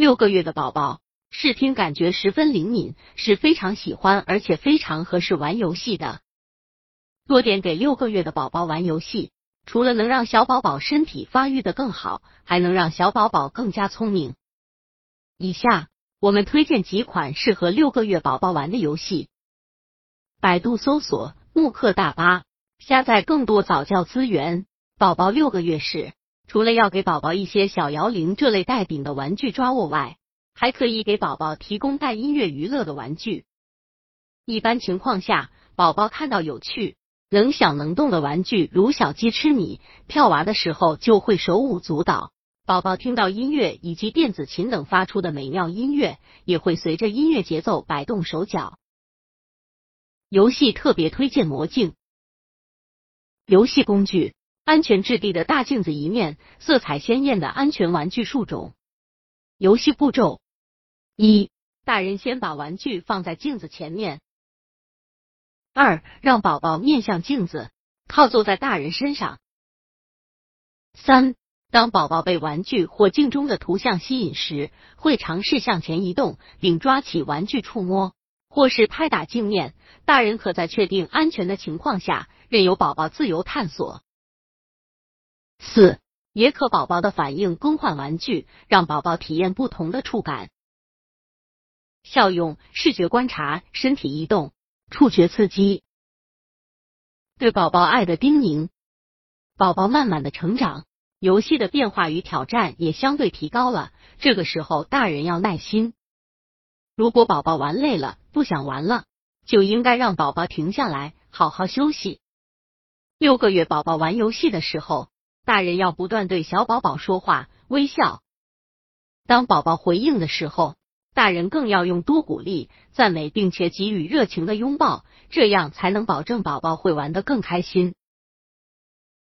六个月的宝宝视听感觉十分灵敏，是非常喜欢而且非常合适玩游戏的。多点给六个月的宝宝玩游戏，除了能让小宝宝身体发育的更好，还能让小宝宝更加聪明。以下我们推荐几款适合六个月宝宝玩的游戏。百度搜索慕课大巴，下载更多早教资源。宝宝六个月时，除了要给宝宝一些小摇铃这类带柄的玩具抓握外，还可以给宝宝提供带音乐娱乐的玩具。一般情况下，宝宝看到有趣、能想能动的玩具，如小鸡吃米、跳娃的时候，就会手舞足蹈。宝宝听到音乐以及电子琴等发出的美妙音乐，也会随着音乐节奏摆动手脚。游戏特别推荐魔镜。游戏工具：安全质地的大镜子一面，色彩鲜艳的安全玩具数种。游戏步骤：一、大人先把玩具放在镜子前面；二、让宝宝面向镜子，靠坐在大人身上；三、当宝宝被玩具或镜中的图像吸引时，会尝试向前移动，并抓起玩具触摸。或是拍打镜面，大人可在确定安全的情况下，任由宝宝自由探索。四，也可宝宝的反应更换玩具，让宝宝体验不同的触感。效用：视觉观察、身体移动、触觉刺激。对宝宝爱的叮咛，宝宝慢慢的成长，游戏的变化与挑战也相对提高了，这个时候大人要耐心。如果宝宝玩累了，不想玩了，就应该让宝宝停下来，好好休息。六个月宝宝玩游戏的时候，大人要不断对小宝宝说话、微笑。当宝宝回应的时候，大人更要用多鼓励、赞美，并且给予热情的拥抱，这样才能保证宝宝会玩得更开心。